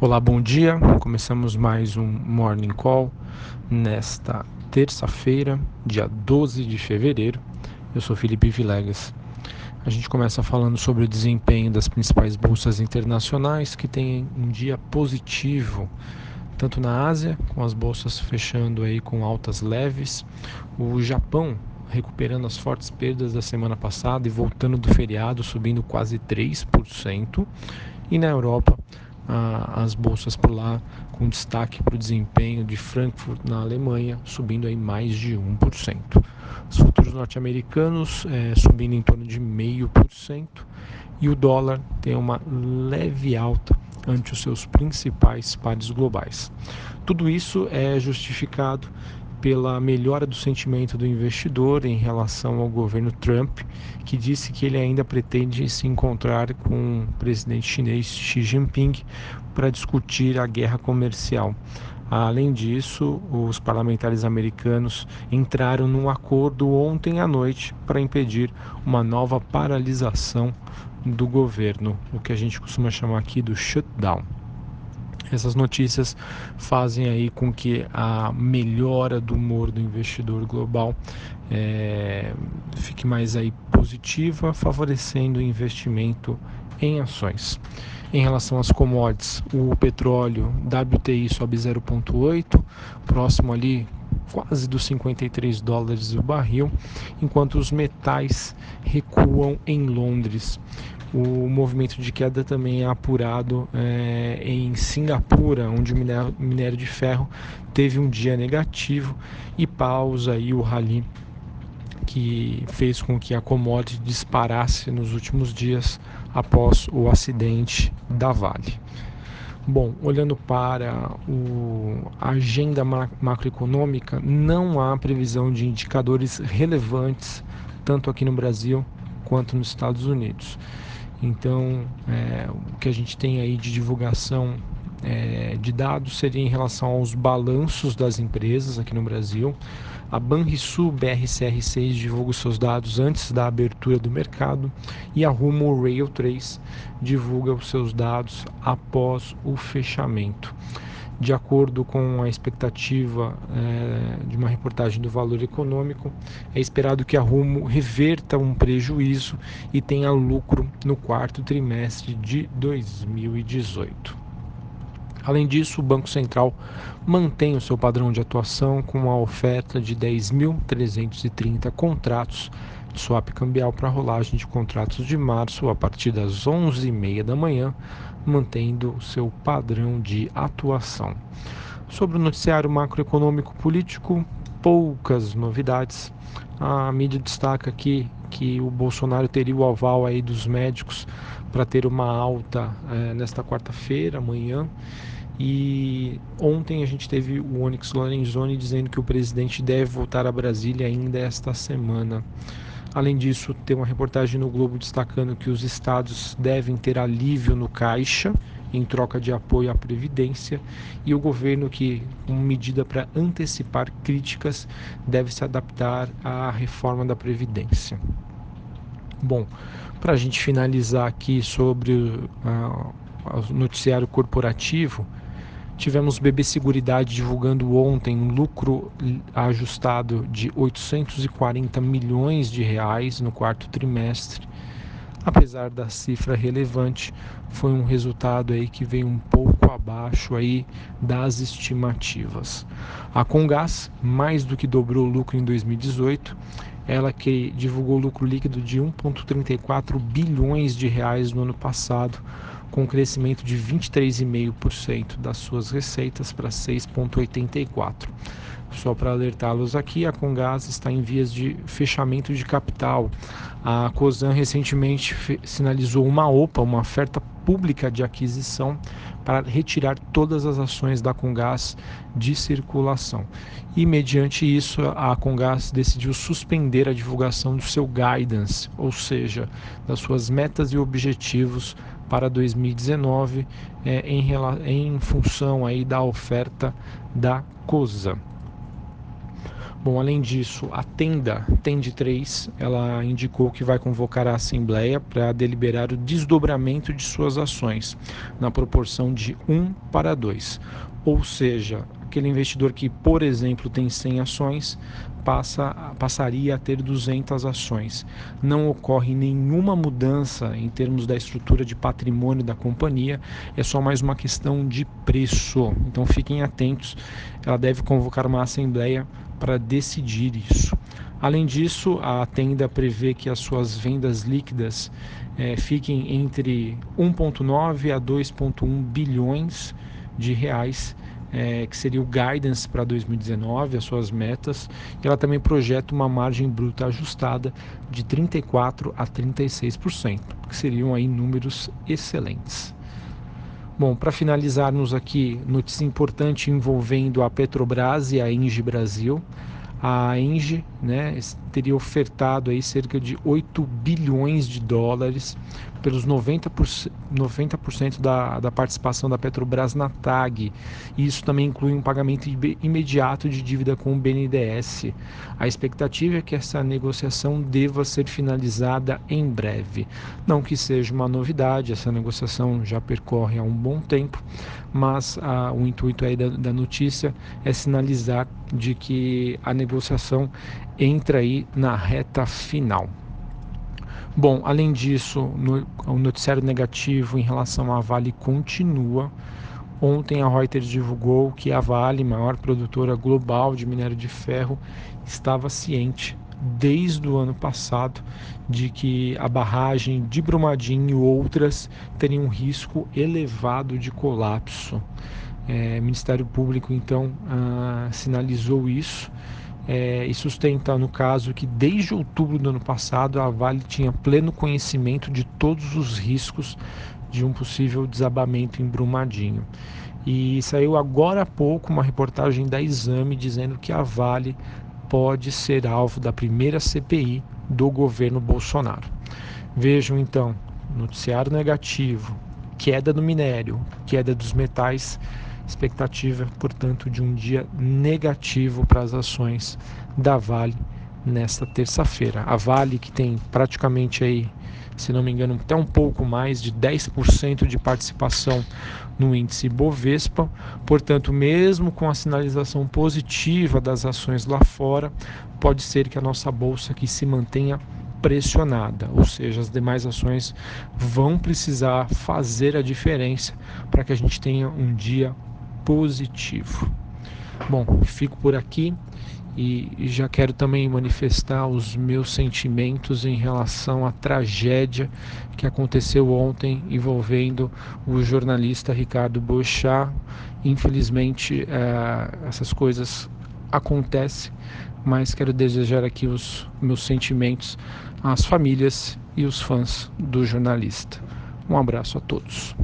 Olá, bom dia. Começamos mais um Morning Call nesta terça-feira, dia 12 de fevereiro. Eu sou Felipe Vilegas. A gente começa falando sobre o desempenho das principais bolsas internacionais que tem um dia positivo, tanto na Ásia, com as bolsas fechando aí com altas leves, o Japão recuperando as fortes perdas da semana passada e voltando do feriado, subindo quase 3%, e na Europa as bolsas por lá, com destaque para o desempenho de Frankfurt na Alemanha, subindo aí mais de 1%. Os futuros norte-americanos é, subindo em torno de 0,5% e o dólar tem uma leve alta ante os seus principais pares globais. Tudo isso é justificado pela melhora do sentimento do investidor em relação ao governo Trump, que disse que ele ainda pretende se encontrar com o presidente chinês Xi Jinping para discutir a guerra comercial. Além disso, os parlamentares americanos entraram num acordo ontem à noite para impedir uma nova paralisação do governo, o que a gente costuma chamar aqui do shutdown. Essas notícias fazem aí com que a melhora do humor do investidor global é, fique mais aí positiva, favorecendo o investimento em ações. Em relação às commodities, o petróleo WTI sobe 0,8, próximo ali quase dos 53 dólares o barril, enquanto os metais recuam em Londres. O movimento de queda também é apurado é, em Singapura, onde o minério, minério de ferro teve um dia negativo e pausa aí o rally que fez com que a commodity disparasse nos últimos dias após o acidente da Vale. Bom, olhando para o, a agenda macroeconômica, não há previsão de indicadores relevantes, tanto aqui no Brasil quanto nos Estados Unidos. Então, é, o que a gente tem aí de divulgação é, de dados seria em relação aos balanços das empresas aqui no Brasil. A Banrisul BRCR6 divulga os seus dados antes da abertura do mercado e a Rumo Rail 3 divulga os seus dados após o fechamento de acordo com a expectativa é, de uma reportagem do Valor Econômico, é esperado que a Rumo reverta um prejuízo e tenha lucro no quarto trimestre de 2018. Além disso, o Banco Central mantém o seu padrão de atuação com a oferta de 10.330 contratos de swap cambial para rolagem de contratos de março a partir das 11h30 da manhã, mantendo o seu padrão de atuação. Sobre o noticiário macroeconômico político, poucas novidades. A mídia destaca aqui que o Bolsonaro teria o aval aí dos médicos para ter uma alta é, nesta quarta-feira, amanhã. E ontem a gente teve o Onyx Lorenzoni dizendo que o presidente deve voltar a Brasília ainda esta semana. Além disso, tem uma reportagem no Globo destacando que os estados devem ter alívio no caixa em troca de apoio à Previdência e o governo que, como medida para antecipar críticas, deve se adaptar à reforma da Previdência. Bom, para a gente finalizar aqui sobre uh, o noticiário corporativo, Tivemos BB Seguridade divulgando ontem um lucro ajustado de 840 milhões de reais no quarto trimestre. Apesar da cifra relevante, foi um resultado aí que veio um pouco abaixo aí das estimativas. A Congás mais do que dobrou o lucro em 2018, ela que divulgou lucro líquido de 1,34 bilhões de reais no ano passado, com um crescimento de 23,5% das suas receitas para 6,84%. Só para alertá-los aqui, a Congás está em vias de fechamento de capital. A Cosan recentemente sinalizou uma OPA, uma oferta pública de aquisição, para retirar todas as ações da Congás de circulação. E, mediante isso, a Congás decidiu suspender a divulgação do seu guidance, ou seja, das suas metas e objetivos para 2019 é, em, em função aí da oferta da COSA. Bom, além disso, a Tenda, Tende 3, ela indicou que vai convocar a Assembleia para deliberar o desdobramento de suas ações, na proporção de 1 para 2. Ou seja, aquele investidor que, por exemplo, tem 100 ações, passa, passaria a ter 200 ações. Não ocorre nenhuma mudança em termos da estrutura de patrimônio da companhia, é só mais uma questão de preço. Então fiquem atentos, ela deve convocar uma assembleia para decidir isso. Além disso, a tenda prevê que as suas vendas líquidas é, fiquem entre 1,9 a 2,1 bilhões de reais é, que seria o guidance para 2019, as suas metas, e ela também projeta uma margem bruta ajustada de 34 a 36%, que seriam aí números excelentes. Bom, para finalizarmos aqui, notícia importante envolvendo a Petrobras e a Engie Brasil a Engie né, teria ofertado aí cerca de 8 bilhões de dólares pelos 90%, 90 da, da participação da Petrobras na TAG. E isso também inclui um pagamento imediato de dívida com o BNDES. A expectativa é que essa negociação deva ser finalizada em breve. Não que seja uma novidade, essa negociação já percorre há um bom tempo, mas ah, o intuito aí da, da notícia é sinalizar de que a negociação entra aí na reta final. Bom, além disso, no, o noticiário negativo em relação à Vale continua. Ontem a Reuters divulgou que a Vale, maior produtora global de minério de ferro, estava ciente desde o ano passado de que a barragem de Brumadinho e outras teriam um risco elevado de colapso. É, o Ministério Público então ah, sinalizou isso é, e sustenta, no caso, que desde outubro do ano passado a Vale tinha pleno conhecimento de todos os riscos de um possível desabamento em Brumadinho. E saiu agora há pouco uma reportagem da Exame dizendo que a Vale pode ser alvo da primeira CPI do governo Bolsonaro. Vejam então, noticiário negativo, queda do minério, queda dos metais Expectativa, portanto, de um dia negativo para as ações da Vale nesta terça-feira. A Vale que tem praticamente aí, se não me engano, até um pouco mais de 10% de participação no índice Bovespa. Portanto, mesmo com a sinalização positiva das ações lá fora, pode ser que a nossa bolsa aqui se mantenha pressionada, ou seja, as demais ações vão precisar fazer a diferença para que a gente tenha um dia positivo. Bom, fico por aqui e já quero também manifestar os meus sentimentos em relação à tragédia que aconteceu ontem envolvendo o jornalista Ricardo Boechat. Infelizmente, é, essas coisas acontecem, mas quero desejar aqui os meus sentimentos às famílias e os fãs do jornalista. Um abraço a todos.